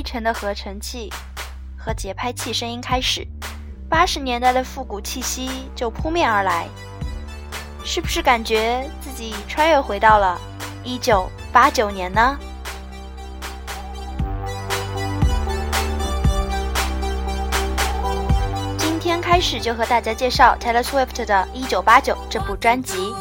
低沉的合成器和节拍器声音开始，八十年代的复古气息就扑面而来。是不是感觉自己穿越回到了一九八九年呢？今天开始就和大家介绍 Taylor Swift 的《一九八九》这部专辑。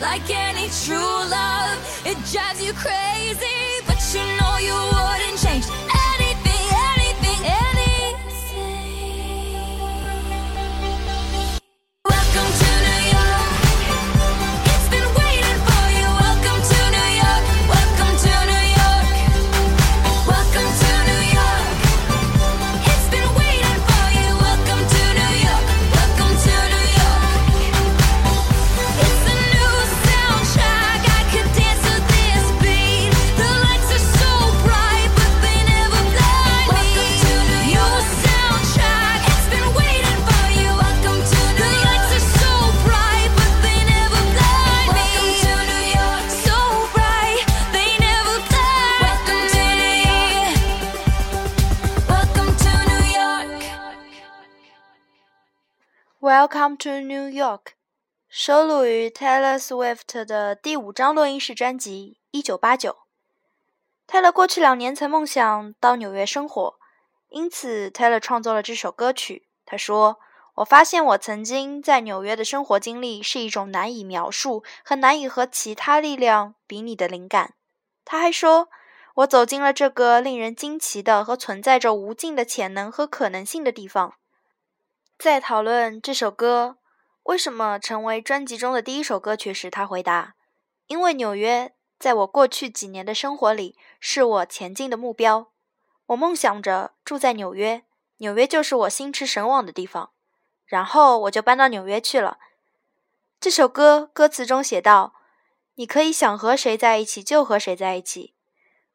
like any true love. It drives you crazy, but you know you wouldn't change. Come to New York，收录于 Taylor Swift 的第五张录音室专辑《一九八九》。Taylor 过去两年曾梦想到纽约生活，因此 Taylor 创作了这首歌曲。他说：“我发现我曾经在纽约的生活经历是一种难以描述和难以和其他力量比拟的灵感。”他还说：“我走进了这个令人惊奇的和存在着无尽的潜能和可能性的地方。”在讨论这首歌为什么成为专辑中的第一首歌曲时，他回答：“因为纽约在我过去几年的生活里是我前进的目标。我梦想着住在纽约，纽约就是我心驰神往的地方。然后我就搬到纽约去了。”这首歌歌词中写道：“你可以想和谁在一起就和谁在一起，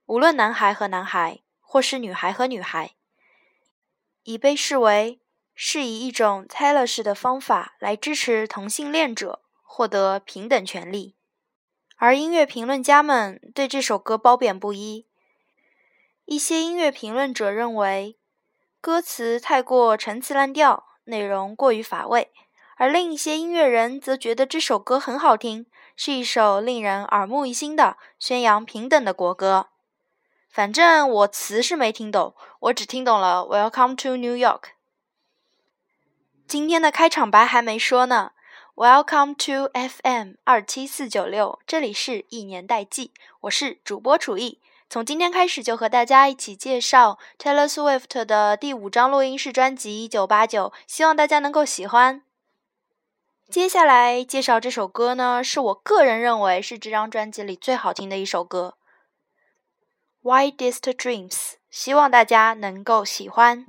无论男孩和男孩，或是女孩和女孩，已被视为。”是以一种猜了式的方法来支持同性恋者获得平等权利，而音乐评论家们对这首歌褒贬不一。一些音乐评论者认为歌词太过陈词滥调，内容过于乏味，而另一些音乐人则觉得这首歌很好听，是一首令人耳目一新的宣扬平等的国歌。反正我词是没听懂，我只听懂了 "Welcome to New York"。今天的开场白还没说呢，Welcome to FM 二七四九六，这里是一年代记，我是主播楚艺。从今天开始就和大家一起介绍 Taylor Swift 的第五张录音室专辑《一九八九》，希望大家能够喜欢。接下来介绍这首歌呢，是我个人认为是这张专辑里最好听的一首歌，《Wildest Dreams》，希望大家能够喜欢。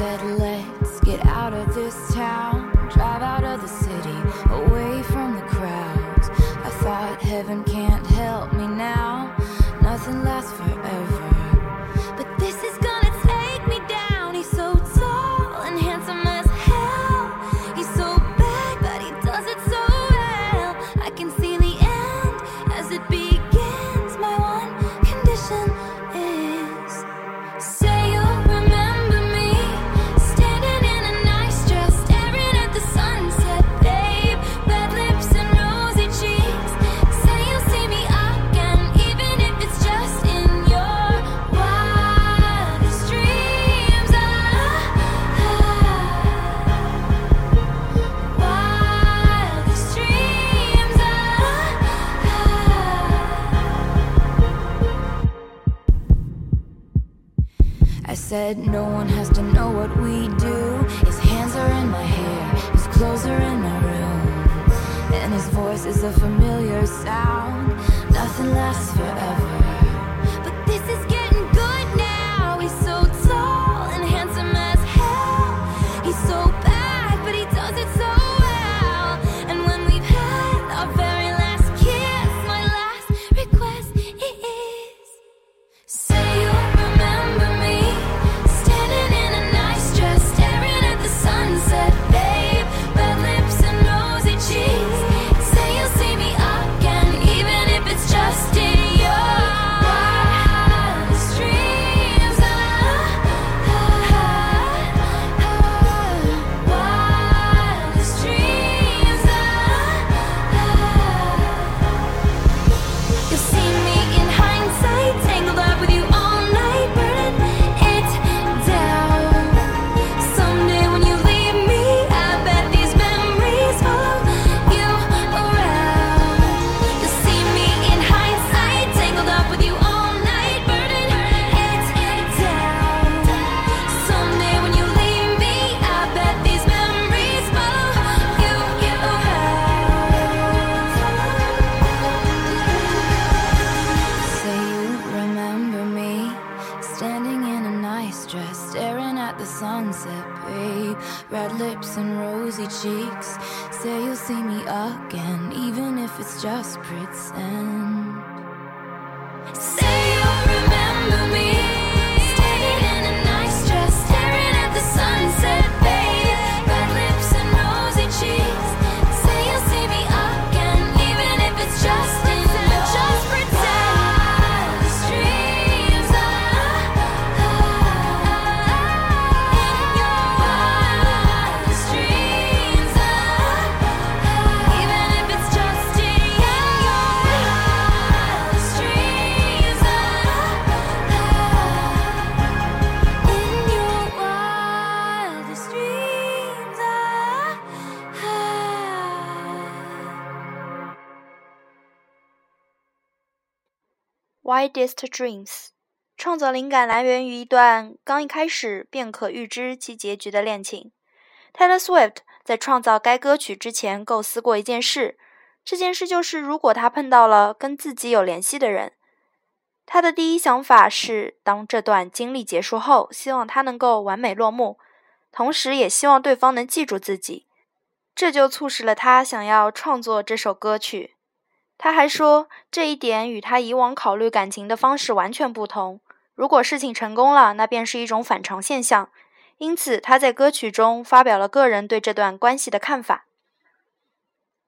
Said, Let's get out of this said no one has to know what we do. His hands are in my hair, his clothes are in my room, and his voice is a familiar sound. Nothing lasts forever, sunset, babe. Red lips and rosy cheeks. Say you'll see me again, even if it's just pretend. Widest Dreams，创作灵感来源于一段刚一开始便可预知其结局的恋情。Taylor Swift 在创造该歌曲之前构思过一件事，这件事就是如果他碰到了跟自己有联系的人，他的第一想法是，当这段经历结束后，希望他能够完美落幕，同时也希望对方能记住自己。这就促使了他想要创作这首歌曲。他还说，这一点与他以往考虑感情的方式完全不同。如果事情成功了，那便是一种反常现象。因此，他在歌曲中发表了个人对这段关系的看法。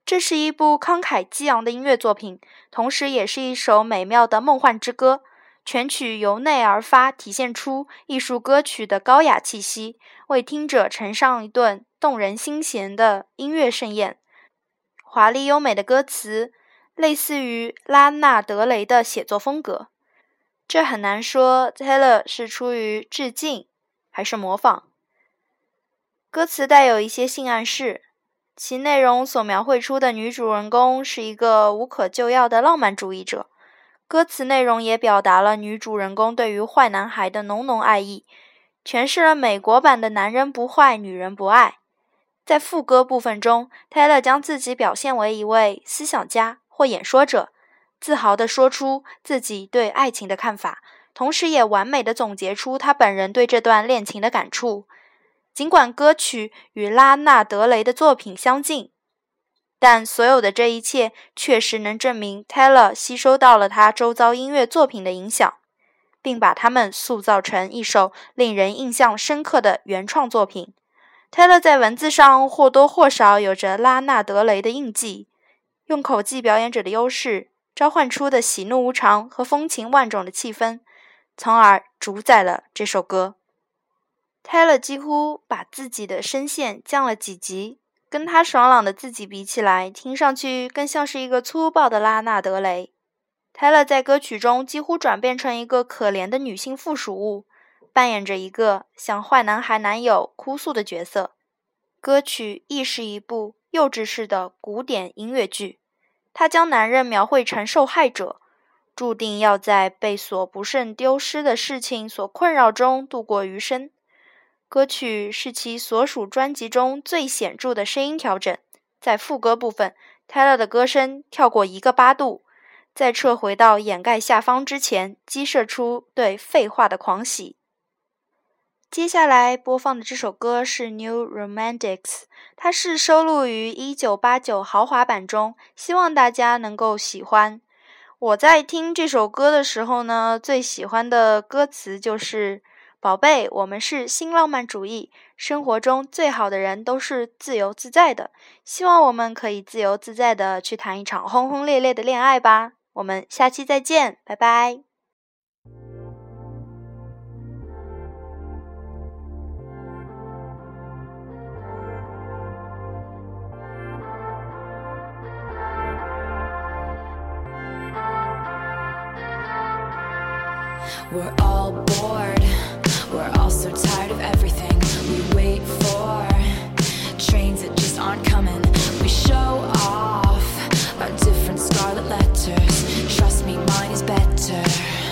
这是一部慷慨激昂的音乐作品，同时也是一首美妙的梦幻之歌。全曲由内而发，体现出艺术歌曲的高雅气息，为听者呈上一顿动人心弦的音乐盛宴。华丽优美的歌词，类似于拉纳德雷的写作风格。这很难说，Taylor 是出于致敬还是模仿。歌词带有一些性暗示，其内容所描绘出的女主人公是一个无可救药的浪漫主义者。歌词内容也表达了女主人公对于坏男孩的浓浓爱意，诠释了美国版的“男人不坏，女人不爱”。在副歌部分中，Taylor 将自己表现为一位思想家或演说者，自豪地说出自己对爱情的看法，同时也完美地总结出他本人对这段恋情的感触。尽管歌曲与拉纳德雷的作品相近，但所有的这一切确实能证明 Taylor 吸收到了他周遭音乐作品的影响，并把它们塑造成一首令人印象深刻的原创作品。泰勒在文字上或多或少有着拉纳德雷的印记，用口技表演者的优势召唤出的喜怒无常和风情万种的气氛，从而主宰了这首歌。Taylor 几乎把自己的声线降了几级，跟他爽朗的自己比起来，听上去更像是一个粗暴的拉纳德雷。Taylor 在歌曲中几乎转变成一个可怜的女性附属物，扮演着一个向坏男孩男友哭诉的角色。歌曲亦是一部幼稚式的古典音乐剧，它将男人描绘成受害者，注定要在被所不慎丢失的事情所困扰中度过余生。歌曲是其所属专辑中最显著的声音调整。在副歌部分，Taylor 的歌声跳过一个八度，在撤回到掩盖下方之前，激射出对废话的狂喜。接下来播放的这首歌是《New Romantics》，它是收录于1989豪华版中，希望大家能够喜欢。我在听这首歌的时候呢，最喜欢的歌词就是。宝贝，我们是新浪漫主义。生活中最好的人都是自由自在的。希望我们可以自由自在的去谈一场轰轰烈烈的恋爱吧。我们下期再见，拜拜。bored. We're all so tired of everything we wait for. Trains that just aren't coming. We show off our different scarlet letters. Trust me, mine is better.